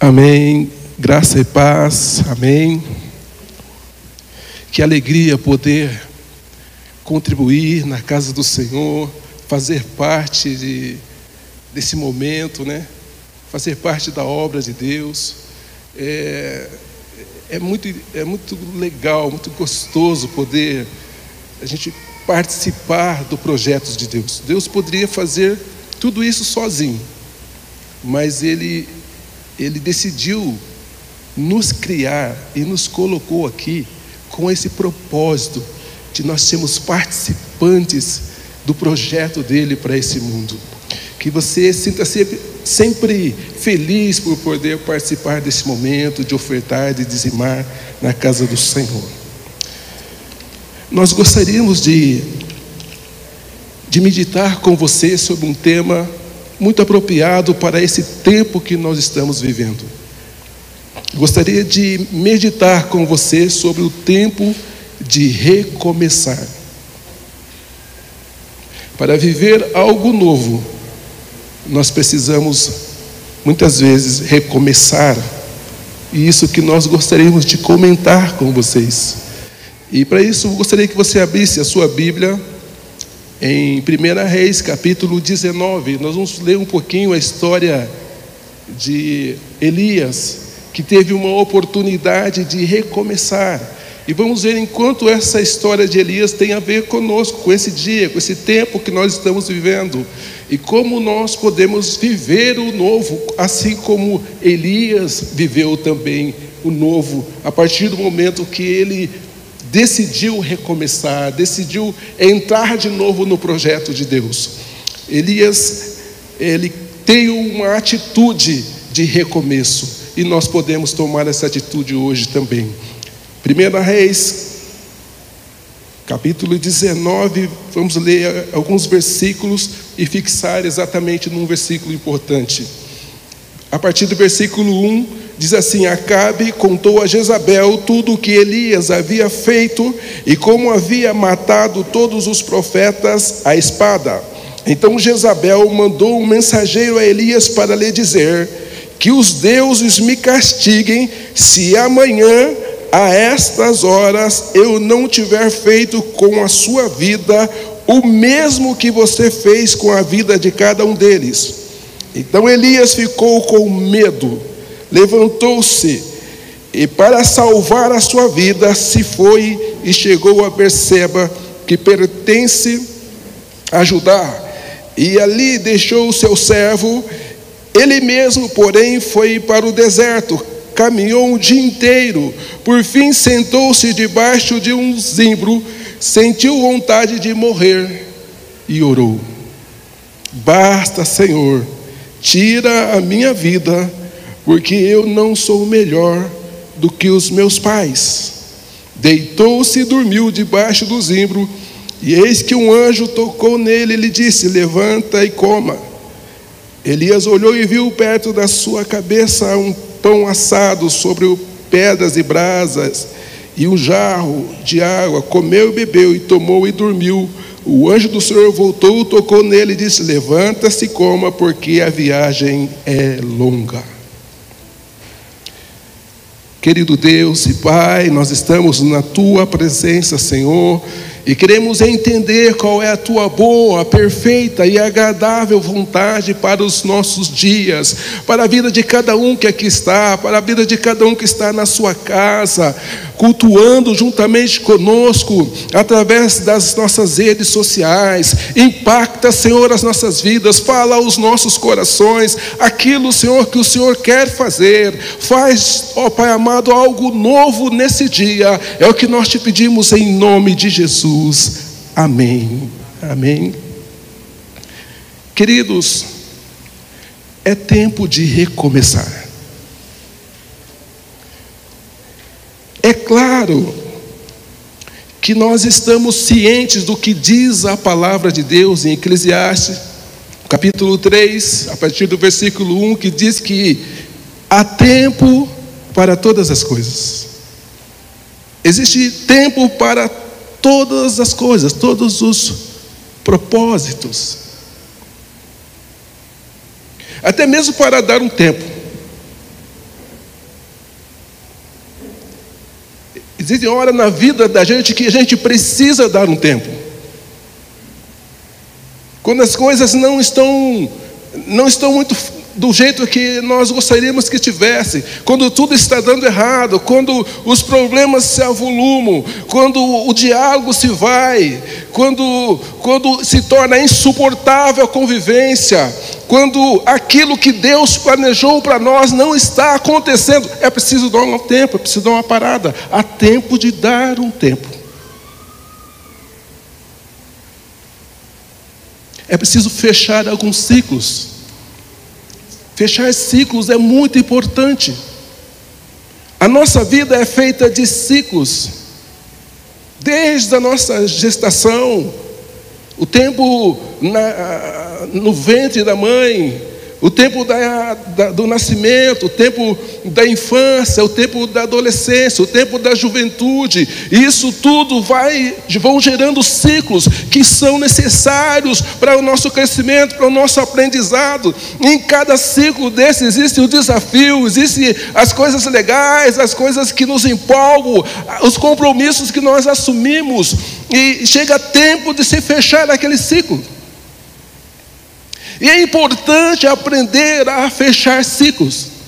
Amém. Graça e paz. Amém. Que alegria poder contribuir na casa do Senhor, fazer parte de, desse momento, né? Fazer parte da obra de Deus. É, é, muito, é muito legal, muito gostoso poder a gente participar do projeto de Deus. Deus poderia fazer tudo isso sozinho, mas Ele ele decidiu nos criar e nos colocou aqui com esse propósito de nós sermos participantes do projeto dele para esse mundo. Que você sinta sempre, sempre feliz por poder participar desse momento de ofertar, de dizimar na casa do Senhor. Nós gostaríamos de, de meditar com você sobre um tema muito apropriado para esse tempo que nós estamos vivendo. Gostaria de meditar com você sobre o tempo de recomeçar. Para viver algo novo, nós precisamos muitas vezes recomeçar. E isso que nós gostaríamos de comentar com vocês. E para isso, gostaria que você abrisse a sua Bíblia em 1 Reis, capítulo 19, nós vamos ler um pouquinho a história de Elias, que teve uma oportunidade de recomeçar. E vamos ver enquanto essa história de Elias tem a ver conosco, com esse dia, com esse tempo que nós estamos vivendo. E como nós podemos viver o novo, assim como Elias viveu também o novo, a partir do momento que ele decidiu recomeçar, decidiu entrar de novo no projeto de Deus. Elias, ele tem uma atitude de recomeço e nós podemos tomar essa atitude hoje também. 1 Reis, capítulo 19, vamos ler alguns versículos e fixar exatamente num versículo importante. A partir do versículo 1, Diz assim: Acabe contou a Jezabel tudo o que Elias havia feito e como havia matado todos os profetas à espada. Então Jezabel mandou um mensageiro a Elias para lhe dizer: Que os deuses me castiguem se amanhã, a estas horas, eu não tiver feito com a sua vida o mesmo que você fez com a vida de cada um deles. Então Elias ficou com medo levantou-se e, para salvar a sua vida, se foi e chegou a Berseba, que pertence a Judá, e ali deixou o seu servo. Ele mesmo, porém, foi para o deserto, caminhou o dia inteiro, por fim sentou-se debaixo de um zimbro, sentiu vontade de morrer e orou: Basta, Senhor, tira a minha vida porque eu não sou melhor do que os meus pais. Deitou-se e dormiu debaixo do zimbro, e eis que um anjo tocou nele e lhe disse: Levanta e coma. Elias olhou e viu perto da sua cabeça um pão assado sobre pedras e brasas e um jarro de água. Comeu e bebeu, e tomou e dormiu. O anjo do Senhor voltou, tocou nele e disse: Levanta-se e coma, porque a viagem é longa. Querido Deus e Pai, nós estamos na tua presença, Senhor, e queremos entender qual é a tua boa, perfeita e agradável vontade para os nossos dias, para a vida de cada um que aqui está, para a vida de cada um que está na sua casa, cultuando juntamente conosco, através das nossas redes sociais. Impacta, Senhor, as nossas vidas, fala aos nossos corações aquilo, Senhor, que o Senhor quer fazer. Faz, ó Pai amado, algo novo nesse dia. É o que nós te pedimos em nome de Jesus. Amém. Amém. Queridos, é tempo de recomeçar. É claro que nós estamos cientes do que diz a palavra de Deus em Eclesiastes, capítulo 3, a partir do versículo 1, que diz que há tempo para todas as coisas. Existe tempo para todas as coisas, todos os propósitos. Até mesmo para dar um tempo. Existem horas na vida da gente que a gente precisa dar um tempo. Quando as coisas não estão não estão muito do jeito que nós gostaríamos que tivesse, quando tudo está dando errado, quando os problemas se avolumam, quando o diálogo se vai, quando, quando se torna insuportável a convivência, quando aquilo que Deus planejou para nós não está acontecendo, é preciso dar um tempo, é preciso dar uma parada, há tempo de dar um tempo. É preciso fechar alguns ciclos. Fechar ciclos é muito importante. A nossa vida é feita de ciclos. Desde a nossa gestação, o tempo na, no ventre da mãe, o tempo da, da, do nascimento, o tempo da infância, o tempo da adolescência, o tempo da juventude, isso tudo vai vão gerando ciclos que são necessários para o nosso crescimento, para o nosso aprendizado. em cada ciclo desse existe o desafio, existem as coisas legais, as coisas que nos empolgam, os compromissos que nós assumimos, e chega tempo de se fechar aquele ciclo. E é importante aprender a fechar ciclos.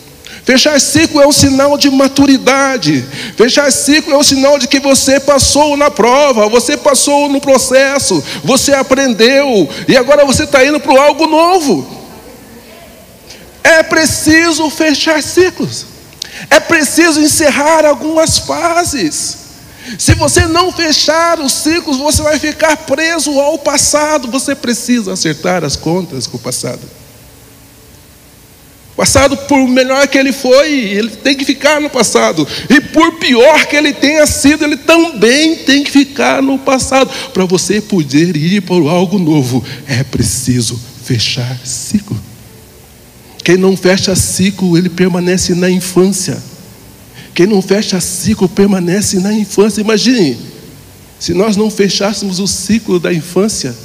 Fechar ciclo é um sinal de maturidade. Fechar ciclo é um sinal de que você passou na prova, você passou no processo, você aprendeu e agora você está indo para algo novo. É preciso fechar ciclos. É preciso encerrar algumas fases. Se você não fechar os ciclos, você vai ficar preso ao passado. Você precisa acertar as contas com o passado. O passado, por melhor que ele foi, ele tem que ficar no passado. E por pior que ele tenha sido, ele também tem que ficar no passado. Para você poder ir para algo novo, é preciso fechar ciclo. Quem não fecha ciclo, ele permanece na infância. Quem não fecha ciclo permanece na infância. Imagine, se nós não fechássemos o ciclo da infância,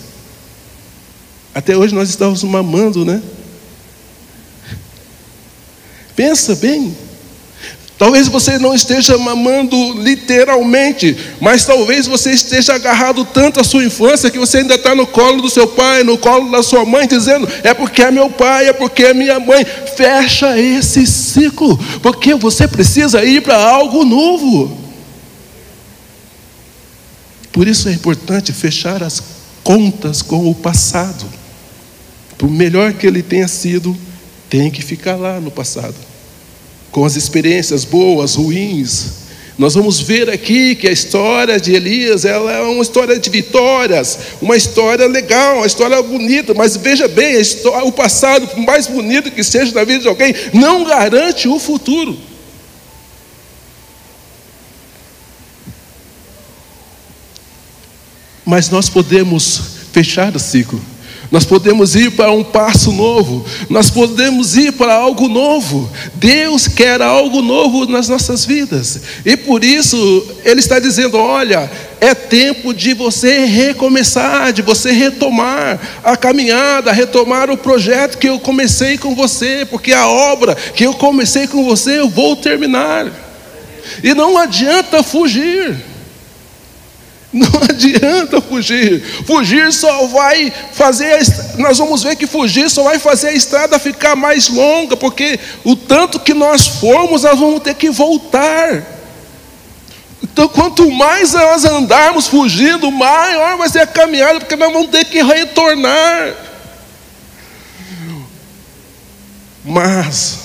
até hoje nós estávamos mamando, né? Pensa bem. Talvez você não esteja mamando literalmente, mas talvez você esteja agarrado tanto à sua infância que você ainda está no colo do seu pai, no colo da sua mãe, dizendo: é porque é meu pai, é porque é minha mãe. Fecha esse ciclo, porque você precisa ir para algo novo. Por isso é importante fechar as contas com o passado. Por melhor que ele tenha sido, tem que ficar lá no passado com as experiências boas, ruins. Nós vamos ver aqui que a história de Elias ela é uma história de vitórias, uma história legal, uma história bonita, mas veja bem, história, o passado, por mais bonito que seja na vida de alguém, não garante o futuro. Mas nós podemos fechar o ciclo nós podemos ir para um passo novo, nós podemos ir para algo novo. Deus quer algo novo nas nossas vidas, e por isso Ele está dizendo: olha, é tempo de você recomeçar, de você retomar a caminhada, retomar o projeto que eu comecei com você, porque a obra que eu comecei com você eu vou terminar, e não adianta fugir. Não adianta fugir. Fugir só vai fazer. Nós vamos ver que fugir só vai fazer a estrada ficar mais longa, porque o tanto que nós formos, nós vamos ter que voltar. Então, quanto mais nós andarmos fugindo, maior vai ser a caminhada, porque nós vamos ter que retornar. Mas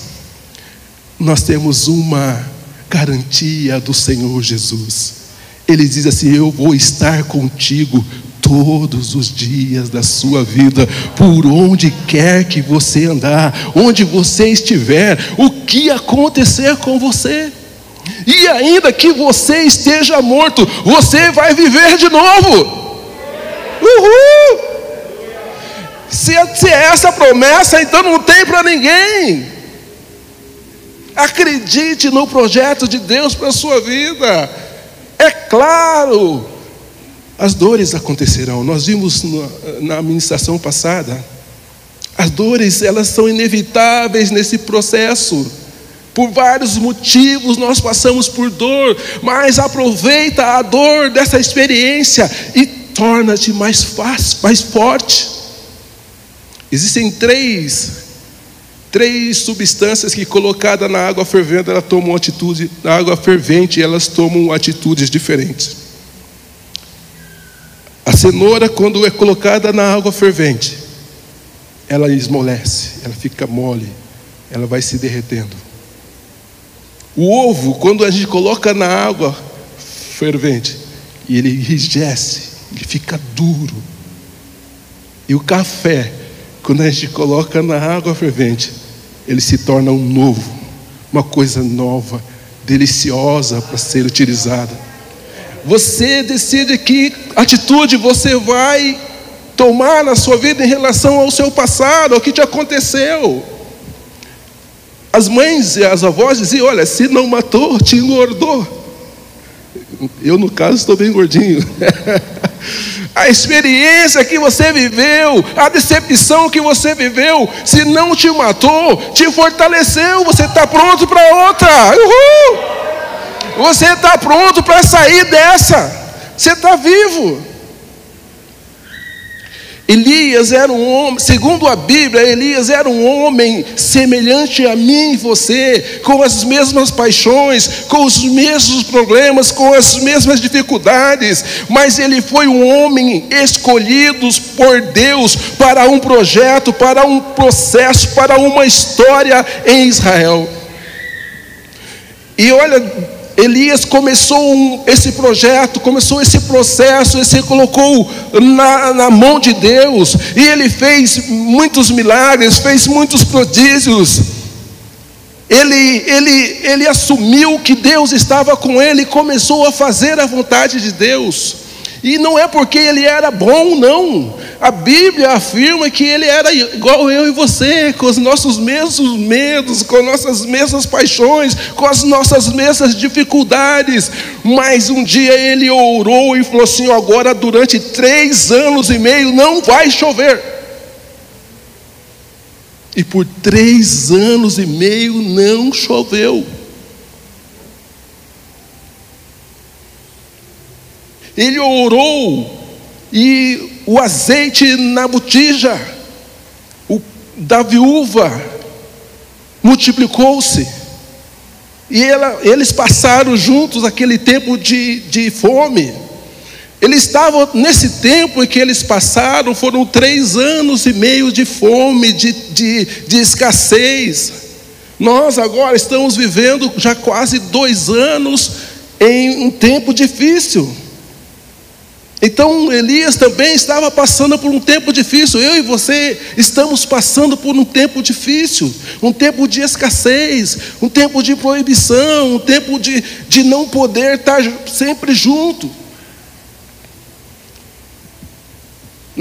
nós temos uma garantia do Senhor Jesus. Ele diz assim: Eu vou estar contigo todos os dias da sua vida, por onde quer que você andar, onde você estiver, o que acontecer com você. E ainda que você esteja morto, você vai viver de novo. Uhul! Se, se é essa promessa, então não tem para ninguém. Acredite no projeto de Deus para a sua vida. É claro, as dores acontecerão. Nós vimos na administração passada. As dores, elas são inevitáveis nesse processo. Por vários motivos nós passamos por dor, mas aproveita a dor dessa experiência e torna-te mais fácil, mais forte. Existem três três substâncias que colocada na água fervendo, elas tomam atitude, na água fervente, elas tomam atitudes diferentes. A cenoura, quando é colocada na água fervente, ela esmolece, ela fica mole, ela vai se derretendo. O ovo, quando a gente coloca na água fervente, ele enrijece, ele fica duro. E o café, quando a gente coloca na água fervente, ele se torna um novo, uma coisa nova, deliciosa para ser utilizada. Você decide que atitude você vai tomar na sua vida em relação ao seu passado, ao que te aconteceu. As mães e as avós diziam: Olha, se não matou, te engordou. Eu, no caso, estou bem gordinho. a experiência que você viveu, a decepção que você viveu, se não te matou, te fortaleceu. Você está pronto para outra. Uhul! Você está pronto para sair dessa. Você está vivo. Elias era um homem, segundo a Bíblia, Elias era um homem semelhante a mim e você, com as mesmas paixões, com os mesmos problemas, com as mesmas dificuldades, mas ele foi um homem escolhido por Deus para um projeto, para um processo, para uma história em Israel. E olha, Elias começou um, esse projeto, começou esse processo, ele se colocou na, na mão de Deus, e ele fez muitos milagres, fez muitos prodígios. Ele, ele, ele assumiu que Deus estava com ele e começou a fazer a vontade de Deus. E não é porque ele era bom, não. A Bíblia afirma que ele era igual eu e você, com os nossos mesmos medos, com nossas mesmas paixões, com as nossas mesmas dificuldades. Mas um dia ele orou e falou assim: agora durante três anos e meio não vai chover. E por três anos e meio não choveu. Ele orou e o azeite na botija o, da viúva multiplicou-se. E ela, eles passaram juntos aquele tempo de, de fome. Eles estavam, nesse tempo em que eles passaram, foram três anos e meio de fome, de, de, de escassez. Nós agora estamos vivendo já quase dois anos em um tempo difícil. Então Elias também estava passando por um tempo difícil. Eu e você estamos passando por um tempo difícil, um tempo de escassez, um tempo de proibição, um tempo de, de não poder estar sempre junto.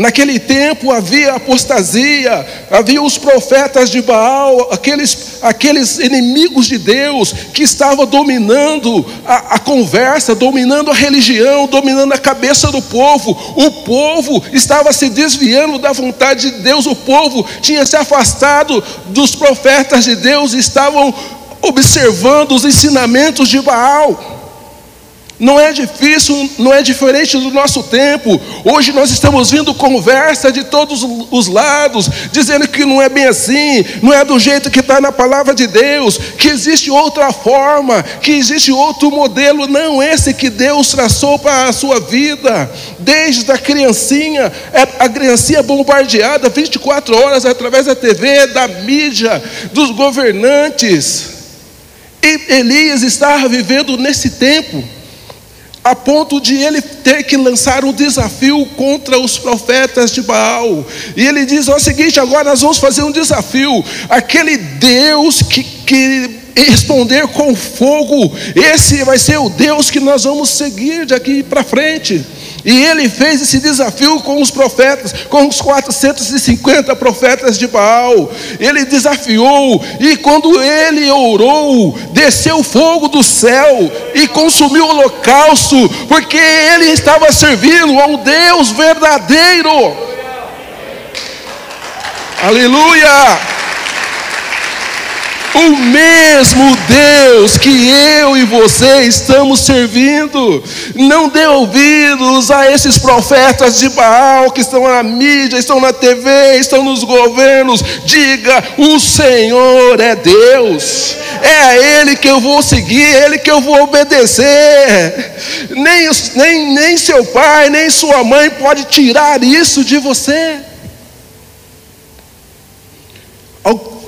Naquele tempo havia apostasia, havia os profetas de Baal, aqueles, aqueles inimigos de Deus que estavam dominando a, a, conversa, dominando a religião, dominando a cabeça do povo. O povo estava se desviando da vontade de Deus, o povo tinha se afastado dos profetas de Deus, estavam observando os ensinamentos de Baal. Não é difícil, não é diferente do nosso tempo. Hoje nós estamos vindo conversa de todos os lados, dizendo que não é bem assim, não é do jeito que está na palavra de Deus, que existe outra forma, que existe outro modelo, não esse que Deus traçou para a sua vida. Desde a criancinha, é a criancinha bombardeada 24 horas através da TV, da mídia, dos governantes. E Elias estava vivendo nesse tempo a ponto de ele ter que lançar um desafio contra os profetas de Baal. E ele diz: o seguinte, agora nós vamos fazer um desafio. Aquele Deus que, que responder com fogo, esse vai ser o Deus que nós vamos seguir daqui para frente. E ele fez esse desafio com os profetas, com os 450 profetas de Baal. Ele desafiou, e quando ele orou, desceu fogo do céu e consumiu o holocausto, porque ele estava servindo a um Deus verdadeiro. Aleluia! O mesmo Deus que eu e você estamos servindo. Não dê ouvidos a esses profetas de Baal que estão na mídia, estão na TV, estão nos governos. Diga: o Senhor é Deus, é a Ele que eu vou seguir, é Ele que eu vou obedecer. Nem, nem, nem seu pai, nem sua mãe pode tirar isso de você.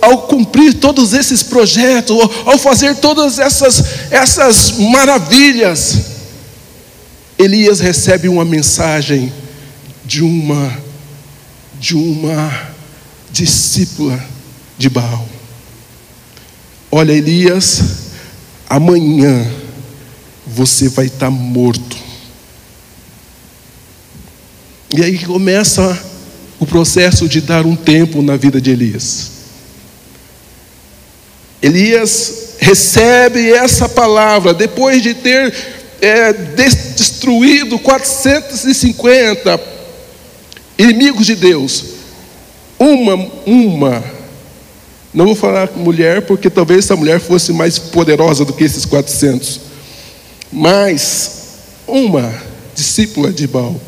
Ao cumprir todos esses projetos, ao fazer todas essas, essas maravilhas, Elias recebe uma mensagem de uma de uma discípula de Baal. Olha, Elias, amanhã você vai estar morto. E aí começa o processo de dar um tempo na vida de Elias. Elias recebe essa palavra depois de ter é, destruído 450 inimigos de Deus. Uma, uma, não vou falar mulher, porque talvez essa mulher fosse mais poderosa do que esses 400, mas uma discípula de Baal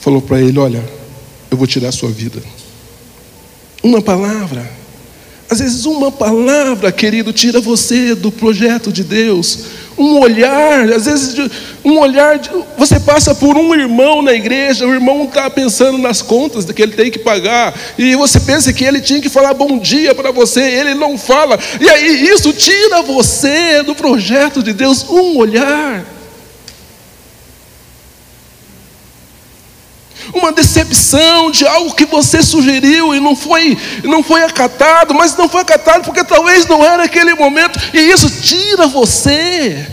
falou para ele: Olha, eu vou tirar a sua vida. Uma palavra. Às vezes, uma palavra, querido, tira você do projeto de Deus. Um olhar, às vezes, um olhar. Você passa por um irmão na igreja, o irmão está pensando nas contas que ele tem que pagar, e você pensa que ele tinha que falar bom dia para você, ele não fala, e aí isso tira você do projeto de Deus. Um olhar. Uma decepção de algo que você sugeriu e não foi, não foi acatado, mas não foi acatado porque talvez não era aquele momento, e isso tira você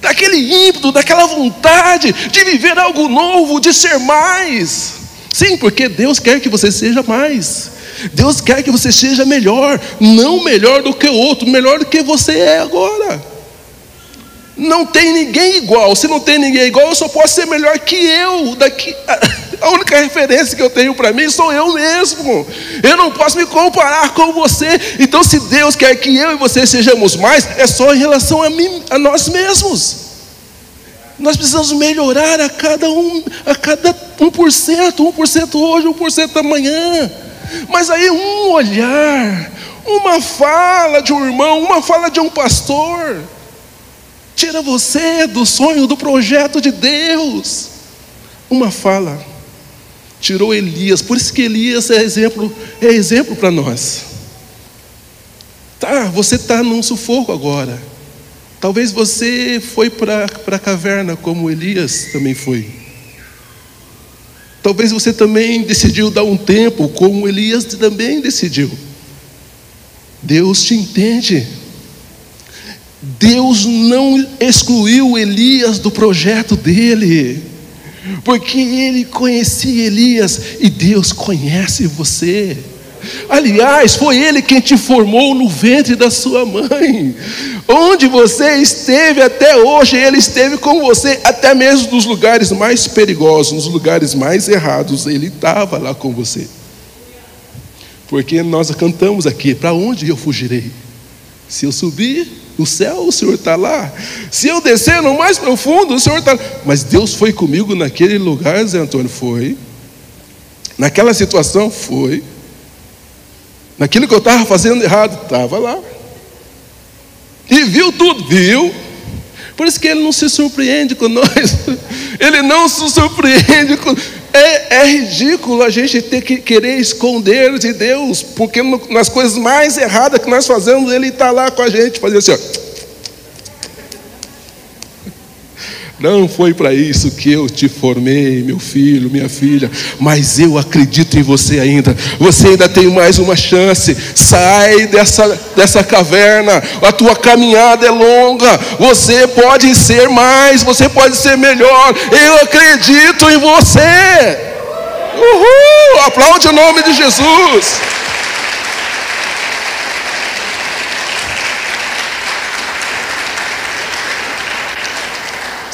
daquele ímpeto, daquela vontade de viver algo novo, de ser mais. Sim, porque Deus quer que você seja mais. Deus quer que você seja melhor, não melhor do que o outro, melhor do que você é agora. Não tem ninguém igual. Se não tem ninguém igual, eu só posso ser melhor que eu. Daqui, a única referência que eu tenho para mim sou eu mesmo. Eu não posso me comparar com você. Então, se Deus quer que eu e você sejamos mais, é só em relação a mim, a nós mesmos. Nós precisamos melhorar a cada um, a cada 1%, 1% hoje, 1% amanhã. Mas aí um olhar, uma fala de um irmão, uma fala de um pastor, Tira você do sonho, do projeto de Deus. Uma fala tirou Elias, por isso que Elias é exemplo, é exemplo para nós. Tá, você está num sufoco agora. Talvez você foi para a caverna como Elias também foi. Talvez você também decidiu dar um tempo como Elias também decidiu. Deus te entende. Deus não excluiu Elias do projeto dele, porque ele conhecia Elias e Deus conhece você. Aliás, foi Ele quem te formou no ventre da sua mãe. Onde você esteve até hoje, Ele esteve com você, até mesmo nos lugares mais perigosos, nos lugares mais errados, Ele estava lá com você. Porque nós cantamos aqui: para onde eu fugirei? Se eu subir, no céu o Senhor está lá. Se eu descer no mais profundo, o Senhor está lá. Mas Deus foi comigo naquele lugar, Zé Antônio? Foi. Naquela situação? Foi. Naquilo que eu estava fazendo errado? Estava lá. E viu tudo? Viu. Por isso que ele não se surpreende com nós. Ele não se surpreende com. É, é, ridículo a gente ter que querer esconder de Deus, porque nas coisas mais erradas que nós fazemos, Ele está lá com a gente, fazer assim, ó. Não foi para isso que eu te formei, meu filho, minha filha, mas eu acredito em você ainda. Você ainda tem mais uma chance. Sai dessa, dessa caverna. A tua caminhada é longa. Você pode ser mais, você pode ser melhor. Eu acredito em você. Uhul! Aplaude o nome de Jesus.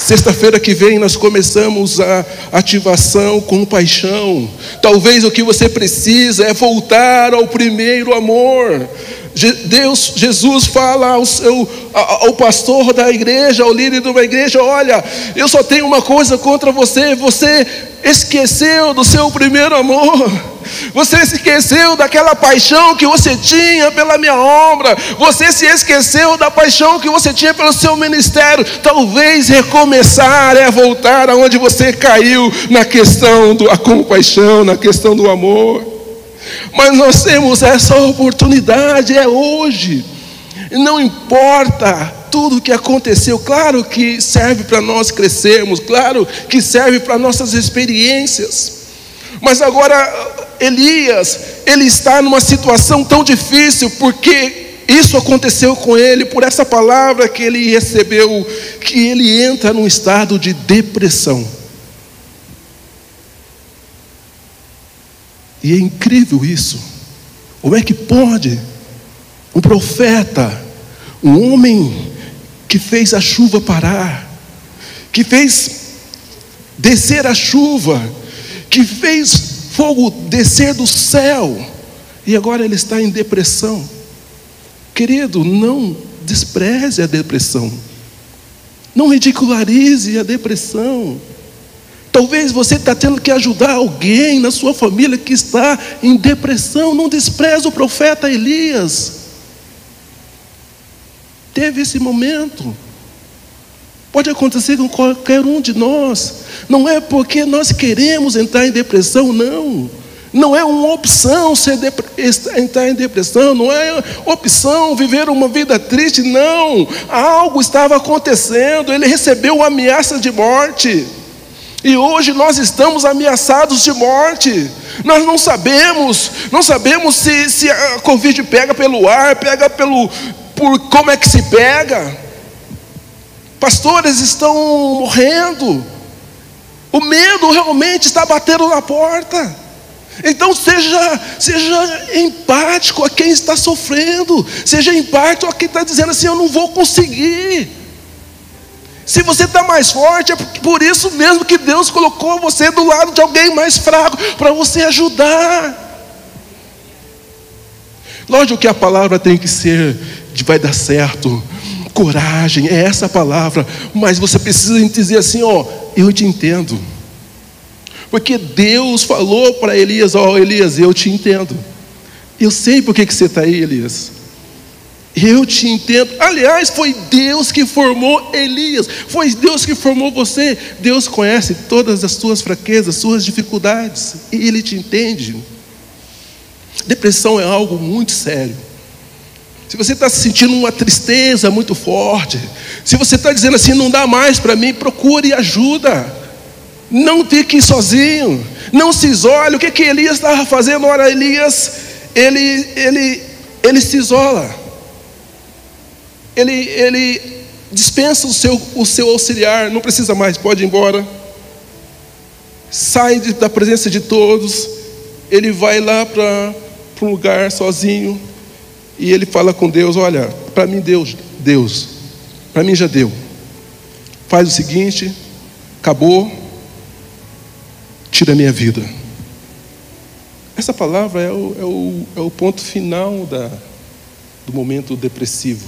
Sexta-feira que vem nós começamos a ativação com paixão. Talvez o que você precisa é voltar ao primeiro amor. Deus, Jesus fala ao, seu, ao pastor da igreja, ao líder de uma igreja: Olha, eu só tenho uma coisa contra você, você esqueceu do seu primeiro amor. Você se esqueceu daquela paixão que você tinha pela minha obra. Você se esqueceu da paixão que você tinha pelo seu ministério. Talvez recomeçar é voltar aonde você caiu na questão da compaixão, na questão do amor. Mas nós temos essa oportunidade, é hoje. Não importa tudo o que aconteceu, claro que serve para nós crescermos, claro que serve para nossas experiências. Mas agora Elias, ele está numa situação tão difícil porque isso aconteceu com ele por essa palavra que ele recebeu, que ele entra num estado de depressão. E é incrível isso. Como é que pode um profeta, um homem que fez a chuva parar, que fez descer a chuva, que fez fogo descer do céu, e agora ele está em depressão. Querido, não despreze a depressão, não ridicularize a depressão. Talvez você está tendo que ajudar alguém na sua família que está em depressão. Não despreze o profeta Elias. Teve esse momento. Pode acontecer com qualquer um de nós. Não é porque nós queremos entrar em depressão, não. Não é uma opção entrar em depressão, não é opção viver uma vida triste, não. Algo estava acontecendo, ele recebeu uma ameaça de morte. E hoje nós estamos ameaçados de morte. Nós não sabemos, não sabemos se, se a Covid pega pelo ar, pega pelo. Por como é que se pega. Pastores estão morrendo. O medo realmente está batendo na porta. Então seja, seja empático a quem está sofrendo, seja empático a quem está dizendo assim: eu não vou conseguir. Se você está mais forte, é por isso mesmo que Deus colocou você do lado de alguém mais fraco, para você ajudar. Lógico que a palavra tem que ser vai dar certo, coragem, é essa a palavra, mas você precisa dizer assim: ó, eu te entendo. Porque Deus falou para Elias: ó, Elias, eu te entendo. Eu sei por que, que você está aí, Elias. Eu te entendo. Aliás, foi Deus que formou Elias. Foi Deus que formou você. Deus conhece todas as suas fraquezas, suas dificuldades. E Ele te entende. Depressão é algo muito sério. Se você está sentindo uma tristeza muito forte, se você está dizendo assim, não dá mais para mim, procure ajuda. Não fique sozinho. Não se isole. O que, que Elias estava fazendo? Ora, Elias, ele, ele, ele se isola ele, ele dispensa o seu, o seu auxiliar, não precisa mais, pode ir embora. Sai da presença de todos, ele vai lá para um lugar sozinho e ele fala com Deus: Olha, para mim, Deus, Deus, para mim já deu. Faz o seguinte, acabou, tira a minha vida. Essa palavra é o, é o, é o ponto final da, do momento depressivo.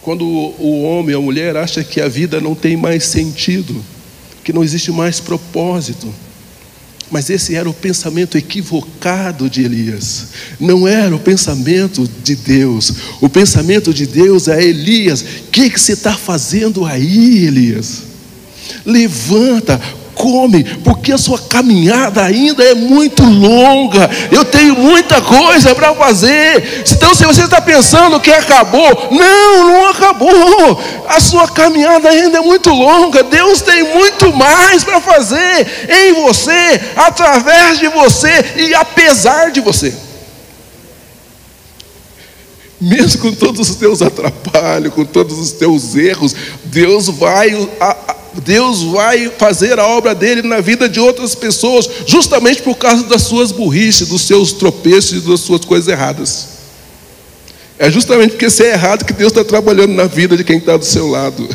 Quando o homem ou a mulher acha que a vida não tem mais sentido, que não existe mais propósito. Mas esse era o pensamento equivocado de Elias. Não era o pensamento de Deus. O pensamento de Deus é Elias. O que, que você está fazendo aí, Elias? Levanta, come, porque a sua caminhada ainda é muito longa. Eu tenho muita coisa para fazer. Então, se você está pensando que acabou, não, não acabou. A sua caminhada ainda é muito longa. Deus tem muito mais para fazer em você, através de você e apesar de você mesmo com todos os teus atrapalhos, com todos os teus erros, Deus vai Deus vai fazer a obra dele na vida de outras pessoas, justamente por causa das suas burrices, dos seus tropeços e das suas coisas erradas. É justamente porque você é errado que Deus está trabalhando na vida de quem está do seu lado.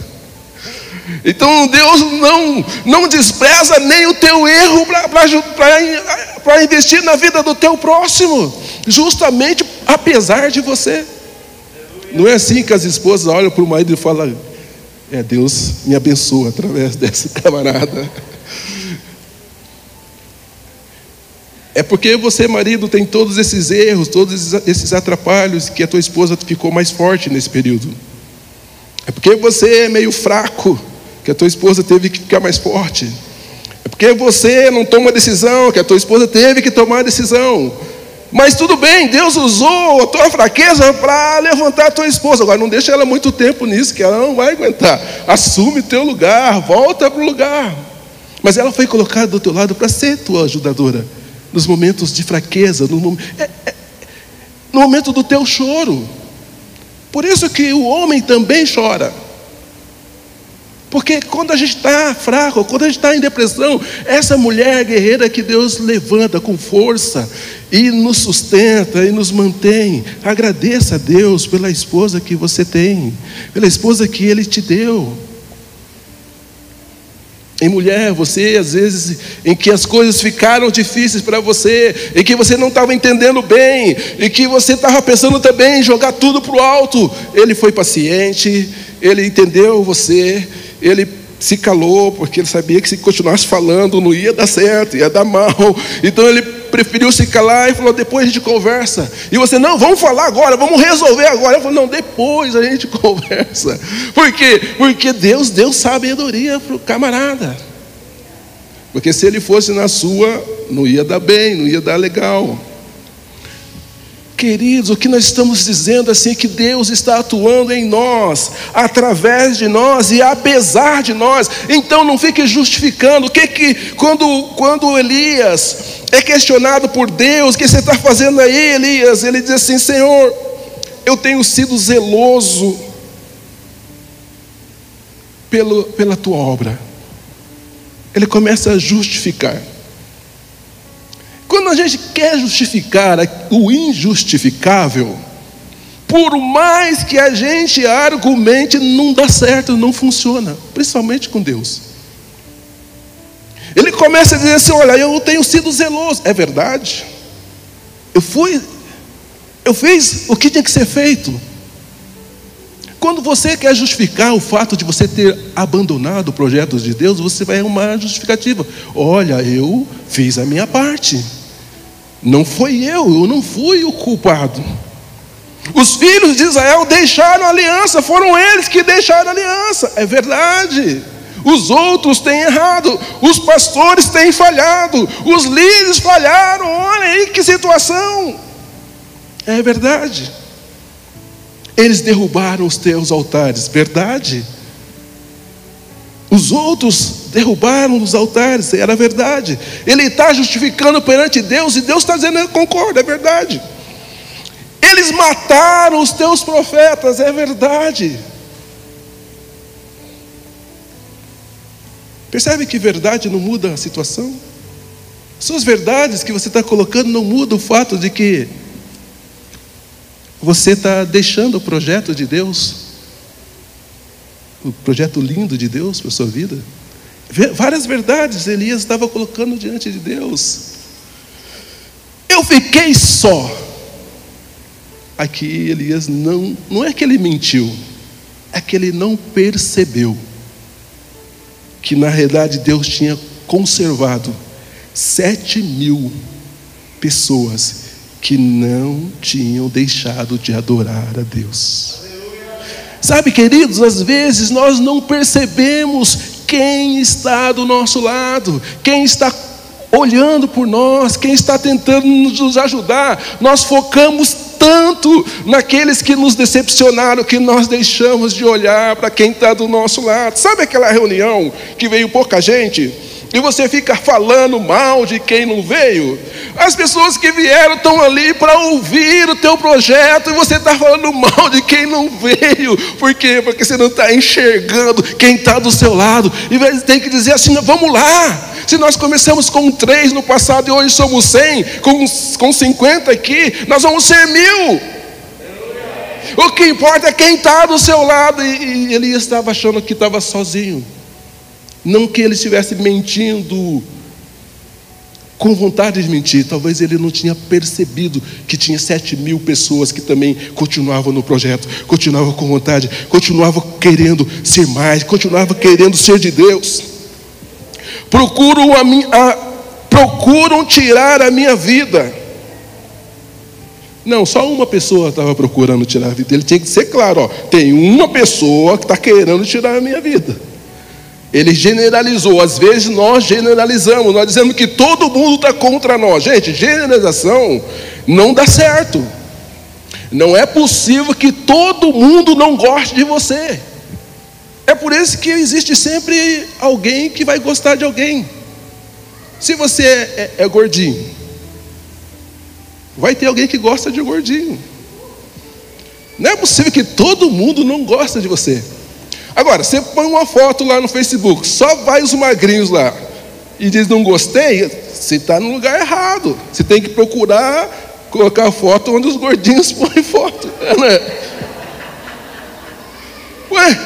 Então Deus não, não despreza nem o teu erro para investir na vida do teu próximo, justamente apesar de você. Não é assim que as esposas olham para o marido e falam: É, Deus me abençoa através desse camarada. É porque você, marido, tem todos esses erros, todos esses atrapalhos, que a tua esposa ficou mais forte nesse período. É porque você é meio fraco, que a tua esposa teve que ficar mais forte. É porque você não toma decisão, que a tua esposa teve que tomar decisão. Mas tudo bem, Deus usou a tua fraqueza para levantar a tua esposa. Agora não deixa ela muito tempo nisso, que ela não vai aguentar. Assume teu lugar, volta para o lugar. Mas ela foi colocada do teu lado para ser tua ajudadora nos momentos de fraqueza, no, é, é, no momento do teu choro. Por isso que o homem também chora. Porque quando a gente está fraco, quando a gente está em depressão, essa mulher guerreira que Deus levanta com força e nos sustenta e nos mantém. Agradeça a Deus pela esposa que você tem, pela esposa que Ele te deu. Em mulher, você às vezes em que as coisas ficaram difíceis para você, em que você não estava entendendo bem, em que você estava pensando também em jogar tudo para o alto, ele foi paciente, ele entendeu você, ele se calou, porque ele sabia que se continuasse falando não ia dar certo, ia dar mal. Então ele preferiu se calar e falou: depois a gente conversa. E você, não, vamos falar agora, vamos resolver agora. Eu falei, não, depois a gente conversa. Por quê? Porque Deus deu sabedoria para o camarada. Porque se ele fosse na sua, não ia dar bem, não ia dar legal. Queridos, o que nós estamos dizendo assim é que Deus está atuando em nós, através de nós e apesar de nós. Então não fique justificando. O que que quando quando Elias é questionado por Deus, o que você está fazendo aí, Elias? Ele diz assim: Senhor, eu tenho sido zeloso pelo, pela tua obra. Ele começa a justificar. Quando a gente quer justificar o injustificável, por mais que a gente argumente, não dá certo, não funciona, principalmente com Deus. Ele começa a dizer assim: Olha, eu tenho sido zeloso, é verdade. Eu fui, eu fiz o que tinha que ser feito. Quando você quer justificar o fato de você ter abandonado o projeto de Deus, você vai arrumar justificativa. Olha, eu fiz a minha parte. Não foi eu, eu não fui o culpado. Os filhos de Israel deixaram a aliança, foram eles que deixaram a aliança. É verdade. Os outros têm errado, os pastores têm falhado, os líderes falharam. Olha aí que situação. É verdade. Eles derrubaram os teus altares, verdade? Os outros derrubaram os altares, era verdade. Ele está justificando perante Deus e Deus está dizendo: Eu concordo, é verdade. Eles mataram os teus profetas, é verdade. Percebe que verdade não muda a situação? Suas verdades que você está colocando não mudam o fato de que você está deixando o projeto de Deus, o projeto lindo de Deus para a sua vida. Várias verdades Elias estava colocando diante de Deus. Eu fiquei só. Aqui Elias não, não é que ele mentiu, é que ele não percebeu que na realidade Deus tinha conservado sete mil pessoas que não tinham deixado de adorar a Deus. Sabe, queridos, às vezes nós não percebemos quem está do nosso lado, quem está olhando por nós, quem está tentando nos ajudar. Nós focamos tanto naqueles que nos decepcionaram que nós deixamos de olhar para quem está do nosso lado. Sabe aquela reunião que veio pouca gente? E você fica falando mal de quem não veio. As pessoas que vieram estão ali para ouvir o teu projeto e você está falando mal de quem não veio. Por quê? Porque você não está enxergando quem está do seu lado. E você tem que dizer assim: vamos lá. Se nós começamos com três no passado e hoje somos cem, com, com 50 aqui, nós vamos ser mil. O que importa é quem está do seu lado. E, e ele estava achando que estava sozinho. Não que ele estivesse mentindo com vontade de mentir. Talvez ele não tinha percebido que tinha sete mil pessoas que também continuavam no projeto, continuavam com vontade, continuavam querendo ser mais, continuavam querendo ser de Deus. Procuram, a a, procuram tirar a minha vida. Não, só uma pessoa estava procurando tirar a vida. Ele tinha que ser claro: ó, tem uma pessoa que está querendo tirar a minha vida. Ele generalizou. Às vezes nós generalizamos, nós dizemos que todo mundo está contra nós. Gente, generalização não dá certo. Não é possível que todo mundo não goste de você. É por isso que existe sempre alguém que vai gostar de alguém. Se você é, é, é gordinho, vai ter alguém que gosta de gordinho. Não é possível que todo mundo não gosta de você. Agora, você põe uma foto lá no Facebook, só vai os magrinhos lá, e diz não gostei, você está no lugar errado. Você tem que procurar colocar foto onde os gordinhos põem foto. Né? Ué,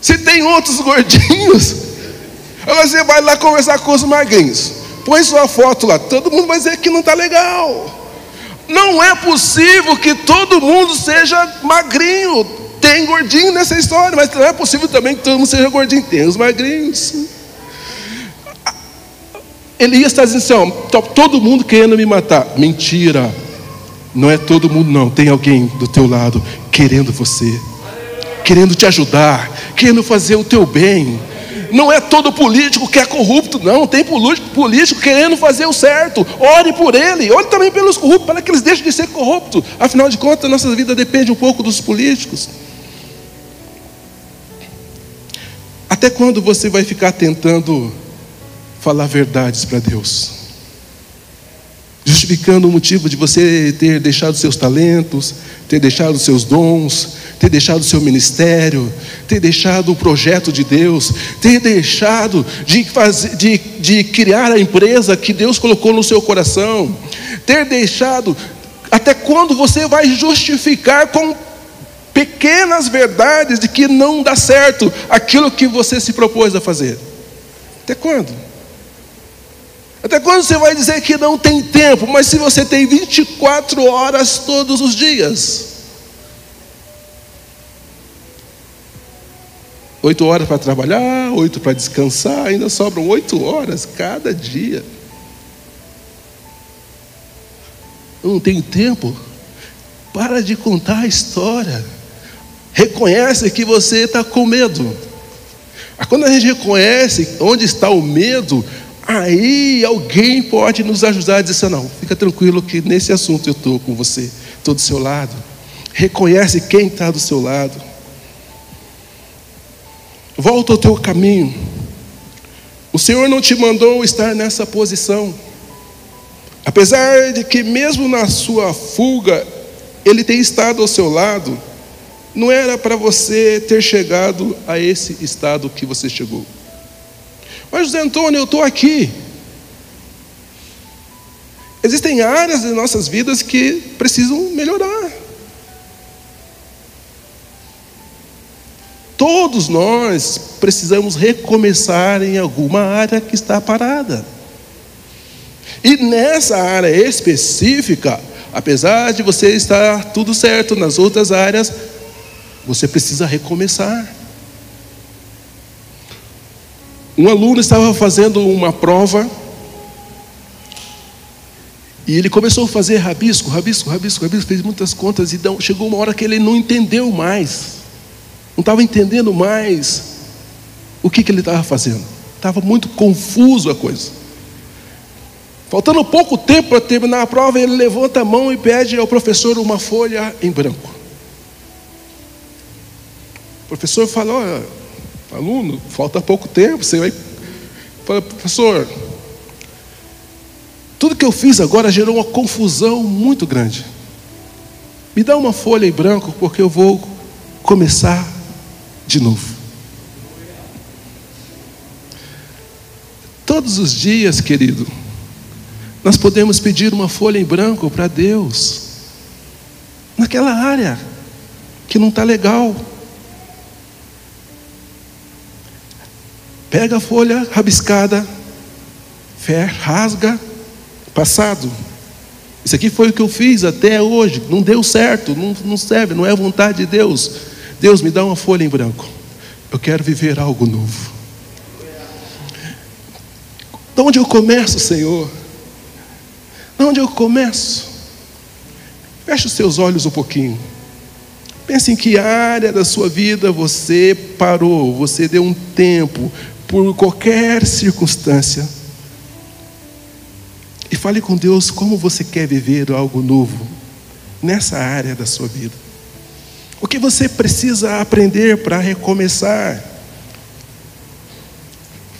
se tem outros gordinhos, agora você vai lá conversar com os magrinhos, põe sua foto lá, todo mundo vai dizer que não está legal. Não é possível que todo mundo seja magrinho. Tem gordinho nessa história, mas não é possível também que todo mundo seja gordinho. Tem os magrinhos. Elias está dizendo assim: ó, tá todo mundo querendo me matar. Mentira. Não é todo mundo, não. Tem alguém do teu lado querendo você, querendo te ajudar, querendo fazer o teu bem. Não é todo político que é corrupto, não. Tem político, político querendo fazer o certo. Ore por ele, ore também pelos corruptos, para que eles deixem de ser corruptos. Afinal de contas, nossa vida depende um pouco dos políticos. Até quando você vai ficar tentando falar verdades para Deus? Justificando o motivo de você ter deixado seus talentos, ter deixado seus dons, ter deixado seu ministério, ter deixado o projeto de Deus, ter deixado de, fazer, de, de criar a empresa que Deus colocou no seu coração, ter deixado. Até quando você vai justificar com pequenas verdades de que não dá certo aquilo que você se propôs a fazer. Até quando? Até quando você vai dizer que não tem tempo, mas se você tem 24 horas todos os dias? Oito horas para trabalhar, oito para descansar, ainda sobram oito horas cada dia. Não tenho tempo. Para de contar a história. Reconhece que você está com medo. Quando a gente reconhece onde está o medo, aí alguém pode nos ajudar a dizer assim, não, fica tranquilo que nesse assunto eu estou com você, estou do seu lado. Reconhece quem está do seu lado. Volta ao teu caminho. O Senhor não te mandou estar nessa posição. Apesar de que mesmo na sua fuga, Ele tem estado ao seu lado, não era para você ter chegado a esse estado que você chegou. Mas, José Antônio, eu estou aqui. Existem áreas de nossas vidas que precisam melhorar. Todos nós precisamos recomeçar em alguma área que está parada. E nessa área específica, apesar de você estar tudo certo nas outras áreas, você precisa recomeçar. Um aluno estava fazendo uma prova e ele começou a fazer rabisco, rabisco, rabisco, rabisco, fez muitas contas e chegou uma hora que ele não entendeu mais, não estava entendendo mais o que, que ele estava fazendo, estava muito confuso a coisa. Faltando pouco tempo para terminar a prova, ele levanta a mão e pede ao professor uma folha em branco. O professor fala, olha, aluno, falta pouco tempo, você vai. Fala, professor, tudo que eu fiz agora gerou uma confusão muito grande. Me dá uma folha em branco, porque eu vou começar de novo. Todos os dias, querido, nós podemos pedir uma folha em branco para Deus, naquela área que não está legal. Pega a folha rabiscada rasga passado. Isso aqui foi o que eu fiz até hoje, não deu certo, não, não serve, não é vontade de Deus. Deus me dá uma folha em branco. Eu quero viver algo novo. De onde eu começo, Senhor? De onde eu começo? Feche os seus olhos um pouquinho. Pense em que área da sua vida você parou, você deu um tempo, por qualquer circunstância. E fale com Deus como você quer viver algo novo nessa área da sua vida. O que você precisa aprender para recomeçar?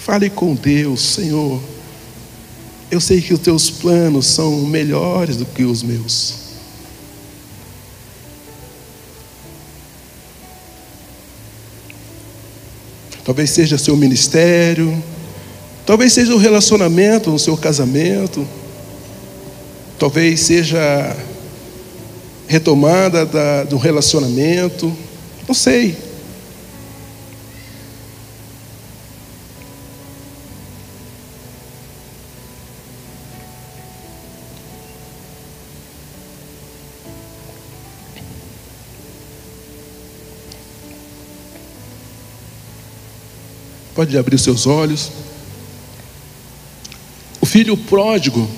Fale com Deus, Senhor. Eu sei que os teus planos são melhores do que os meus. Talvez seja seu ministério, talvez seja o relacionamento no seu casamento, talvez seja retomada da, do relacionamento, não sei. Pode abrir seus olhos. O filho pródigo,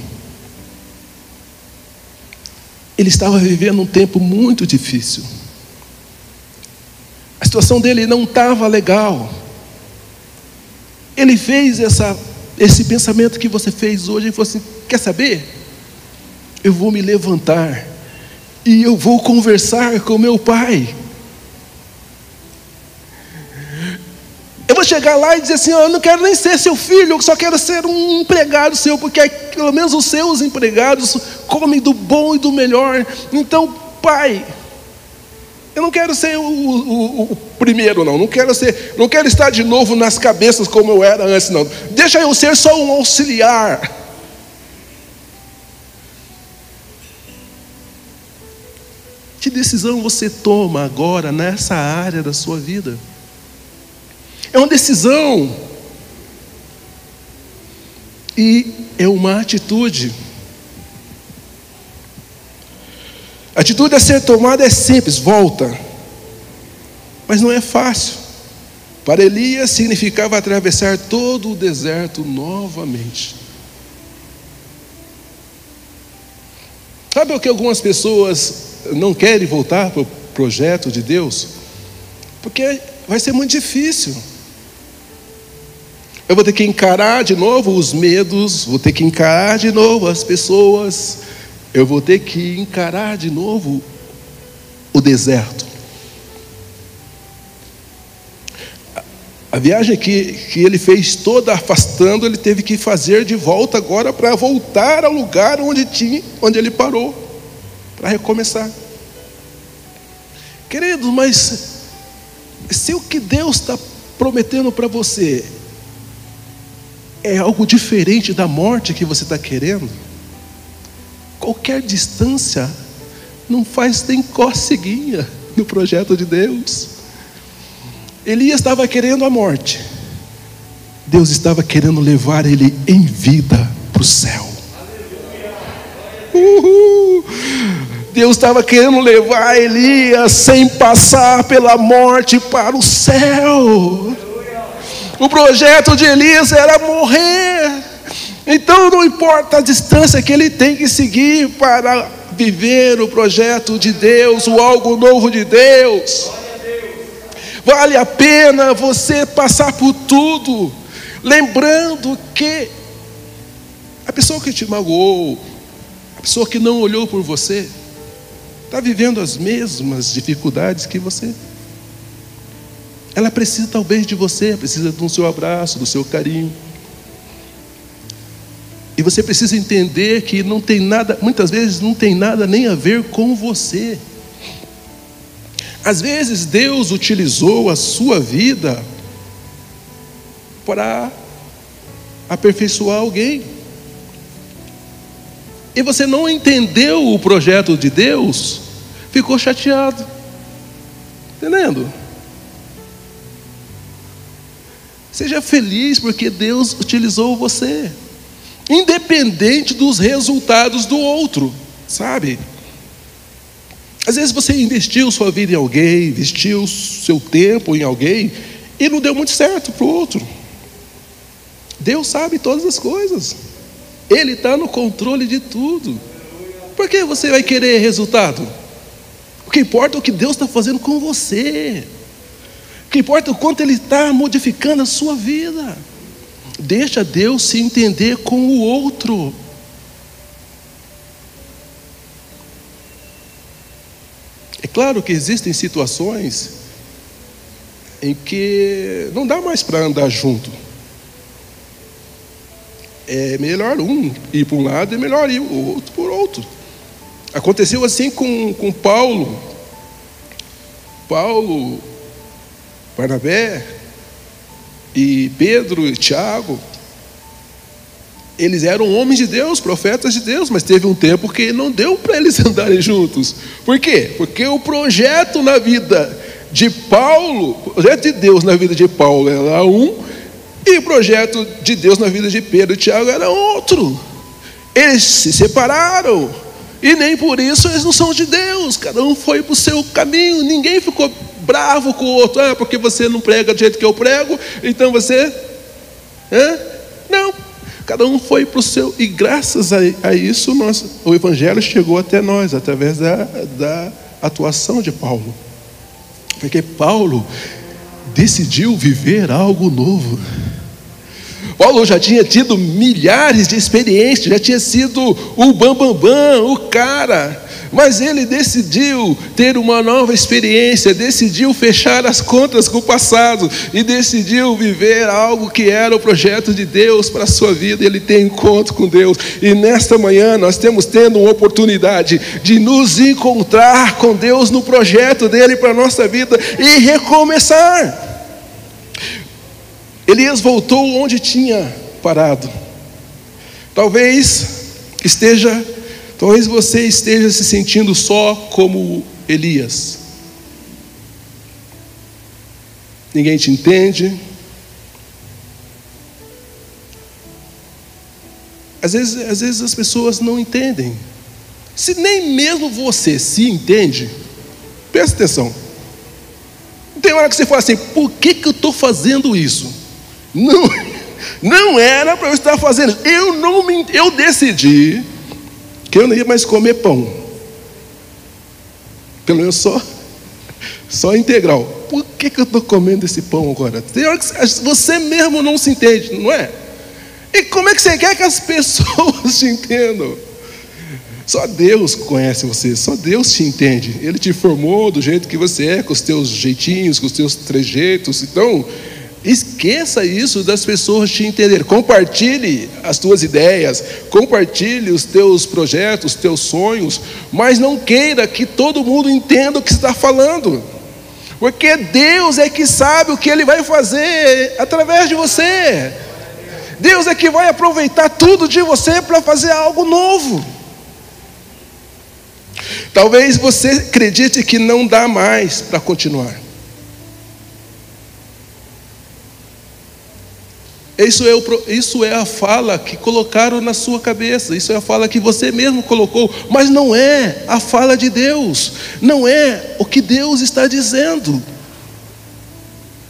ele estava vivendo um tempo muito difícil. A situação dele não estava legal. Ele fez essa, esse pensamento que você fez hoje e falou assim: quer saber? Eu vou me levantar e eu vou conversar com meu pai. Chegar lá e dizer assim: oh, eu não quero nem ser seu filho, eu só quero ser um empregado seu, porque pelo menos os seus empregados comem do bom e do melhor. Então, pai, eu não quero ser o, o, o, primeiro, não. Não quero ser, não quero estar de novo nas cabeças como eu era antes, não. Deixa eu ser só um auxiliar. Que decisão você toma agora nessa área da sua vida? É uma decisão. E é uma atitude. A atitude a ser tomada é simples, volta. Mas não é fácil. Para Elias significava atravessar todo o deserto novamente. Sabe o que algumas pessoas não querem voltar para o projeto de Deus? Porque vai ser muito difícil. Eu vou ter que encarar de novo os medos, vou ter que encarar de novo as pessoas, eu vou ter que encarar de novo o deserto. A viagem que, que ele fez toda afastando, ele teve que fazer de volta agora para voltar ao lugar onde, tinha, onde ele parou, para recomeçar. Queridos, mas se o que Deus está prometendo para você é algo diferente da morte que você está querendo, qualquer distância não faz nem coceguinha no projeto de Deus. Elias estava querendo a morte, Deus estava querendo levar ele em vida para o céu. Uhul. Deus estava querendo levar Elias sem passar pela morte para o céu. O projeto de Elias era morrer. Então não importa a distância que ele tem que seguir para viver o projeto de Deus, o algo novo de Deus. Vale a pena você passar por tudo, lembrando que a pessoa que te magoou, a pessoa que não olhou por você, está vivendo as mesmas dificuldades que você. Ela precisa talvez de você, precisa do seu abraço, do seu carinho. E você precisa entender que não tem nada, muitas vezes não tem nada nem a ver com você. Às vezes Deus utilizou a sua vida para aperfeiçoar alguém. E você não entendeu o projeto de Deus, ficou chateado. Entendendo? Seja feliz porque Deus utilizou você. independente dos resultados do outro, sabe? Às vezes você investiu sua vida em alguém, investiu seu tempo em alguém e não deu muito certo para o outro. Deus sabe todas as coisas, Ele está no controle de tudo. Por que você vai querer resultado? O que importa é o que Deus está fazendo com você. Que importa é o quanto Ele está modificando a sua vida. Deixa Deus se entender com o outro. É claro que existem situações em que não dá mais para andar junto. É melhor um ir para um lado e melhor ir o outro por outro. Aconteceu assim com, com Paulo. Paulo, Barnabé e Pedro e Tiago. Eles eram homens de Deus, profetas de Deus, mas teve um tempo que não deu para eles andarem juntos. Por quê? Porque o projeto na vida de Paulo, o projeto de Deus na vida de Paulo era um, e o projeto de Deus na vida de Pedro e Tiago era outro. Eles se separaram. E nem por isso eles não são de Deus, cada um foi para o seu caminho, ninguém ficou bravo com o outro, ah, porque você não prega do jeito que eu prego, então você. Não, cada um foi para o seu, e graças a, a isso nós, o Evangelho chegou até nós, através da, da atuação de Paulo, porque Paulo decidiu viver algo novo. Paulo já tinha tido milhares de experiências, já tinha sido o bambambam, bam, bam, o cara, mas ele decidiu ter uma nova experiência, decidiu fechar as contas com o passado e decidiu viver algo que era o projeto de Deus para a sua vida. Ele tem encontro com Deus, e nesta manhã nós temos tendo uma oportunidade de nos encontrar com Deus no projeto dele para a nossa vida e recomeçar. Elias voltou onde tinha parado. Talvez esteja, talvez você esteja se sentindo só como Elias. Ninguém te entende. Às vezes, às vezes as pessoas não entendem. Se nem mesmo você se entende, presta atenção. Tem hora que você fala assim: por que, que eu estou fazendo isso? Não, não era para eu estar fazendo. Eu não me, eu decidi que eu não ia mais comer pão. Pelo menos só, só integral. Por que, que eu estou comendo esse pão agora? Você mesmo não se entende, não é? E como é que você quer que as pessoas te entendam? Só Deus conhece você, só Deus te entende. Ele te formou do jeito que você é, com os teus jeitinhos, com os teus trejeitos. Então, Esqueça isso das pessoas te entender. Compartilhe as tuas ideias, compartilhe os teus projetos, os teus sonhos, mas não queira que todo mundo entenda o que está falando. Porque Deus é que sabe o que ele vai fazer através de você. Deus é que vai aproveitar tudo de você para fazer algo novo. Talvez você acredite que não dá mais para continuar. Isso é, o, isso é a fala que colocaram na sua cabeça, isso é a fala que você mesmo colocou, mas não é a fala de Deus, não é o que Deus está dizendo.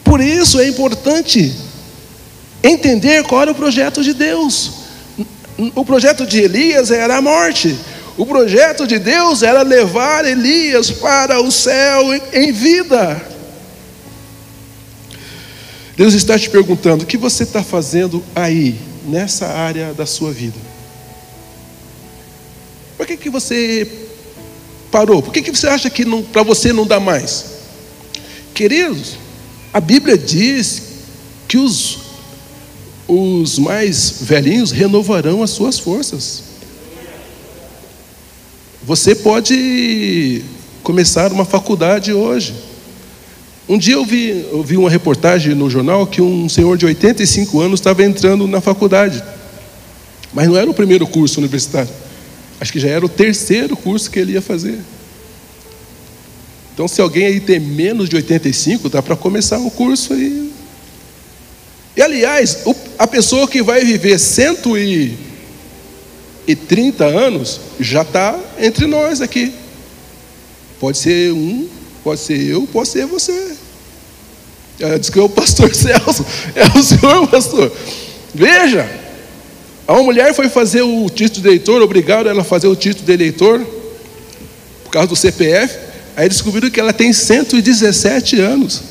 Por isso é importante entender qual era o projeto de Deus. O projeto de Elias era a morte, o projeto de Deus era levar Elias para o céu em vida. Deus está te perguntando: o que você está fazendo aí, nessa área da sua vida? Por que, que você parou? Por que, que você acha que para você não dá mais? Queridos, a Bíblia diz que os, os mais velhinhos renovarão as suas forças. Você pode começar uma faculdade hoje. Um dia eu vi, eu vi uma reportagem no jornal que um senhor de 85 anos estava entrando na faculdade. Mas não era o primeiro curso universitário. Acho que já era o terceiro curso que ele ia fazer. Então, se alguém aí tem menos de 85, dá para começar um curso aí. E aliás, a pessoa que vai viver cento e e 30 anos, já está entre nós aqui. Pode ser um, pode ser eu, pode ser você. É, diz que é o pastor Celso, é o senhor pastor. Veja, a uma mulher foi fazer o título de eleitor, obrigado ela a fazer o título de eleitor, por causa do CPF, aí descobriram que ela tem 117 anos.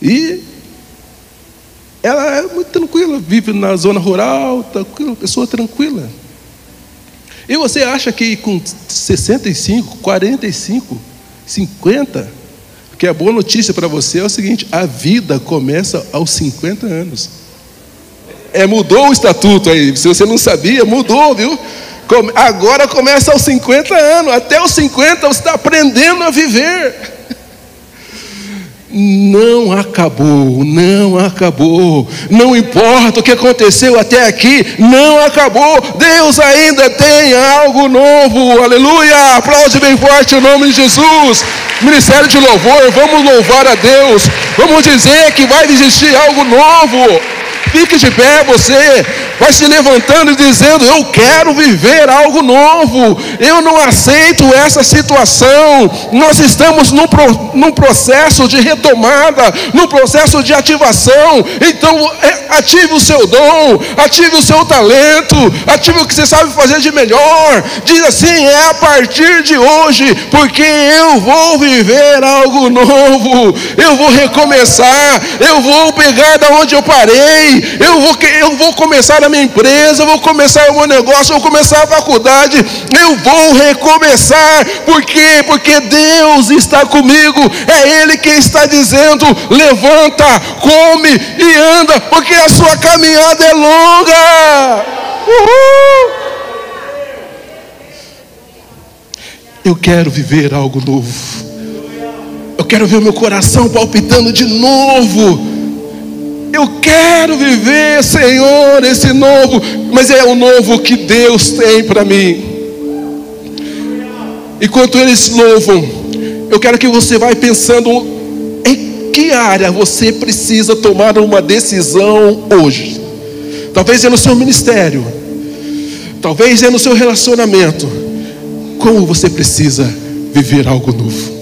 E ela é muito tranquila, vive na zona rural, tranquila, pessoa tranquila. E você acha que com 65, 45, 50, que a boa notícia para você é o seguinte: a vida começa aos 50 anos. É, mudou o estatuto aí, se você não sabia, mudou, viu? Agora começa aos 50 anos, até os 50 você está aprendendo a viver não acabou, não acabou. Não importa o que aconteceu até aqui, não acabou. Deus ainda tem algo novo. Aleluia! Aplaude bem forte o nome de Jesus. Ministério de louvor, vamos louvar a Deus. Vamos dizer que vai existir algo novo. Fique de pé, você vai se levantando e dizendo: Eu quero viver algo novo, eu não aceito essa situação. Nós estamos num, num processo de retomada, num processo de ativação. Então, é, ative o seu dom, ative o seu talento, ative o que você sabe fazer de melhor. Diz assim: É a partir de hoje, porque eu vou viver algo novo, eu vou recomeçar, eu vou pegar da onde eu parei eu vou, eu vou começar a minha empresa, eu vou começar o meu negócio, eu vou começar a faculdade, eu vou recomeçar, por quê? Porque Deus está comigo, é Ele quem está dizendo: levanta, come e anda, porque a sua caminhada é longa. Uhul! Eu quero viver algo novo. Eu quero ver o meu coração palpitando de novo. Eu quero viver, Senhor, esse novo, mas é o novo que Deus tem para mim. Enquanto eles louvam, eu quero que você vá pensando em que área você precisa tomar uma decisão hoje. Talvez é no seu ministério, talvez é no seu relacionamento. Como você precisa viver algo novo?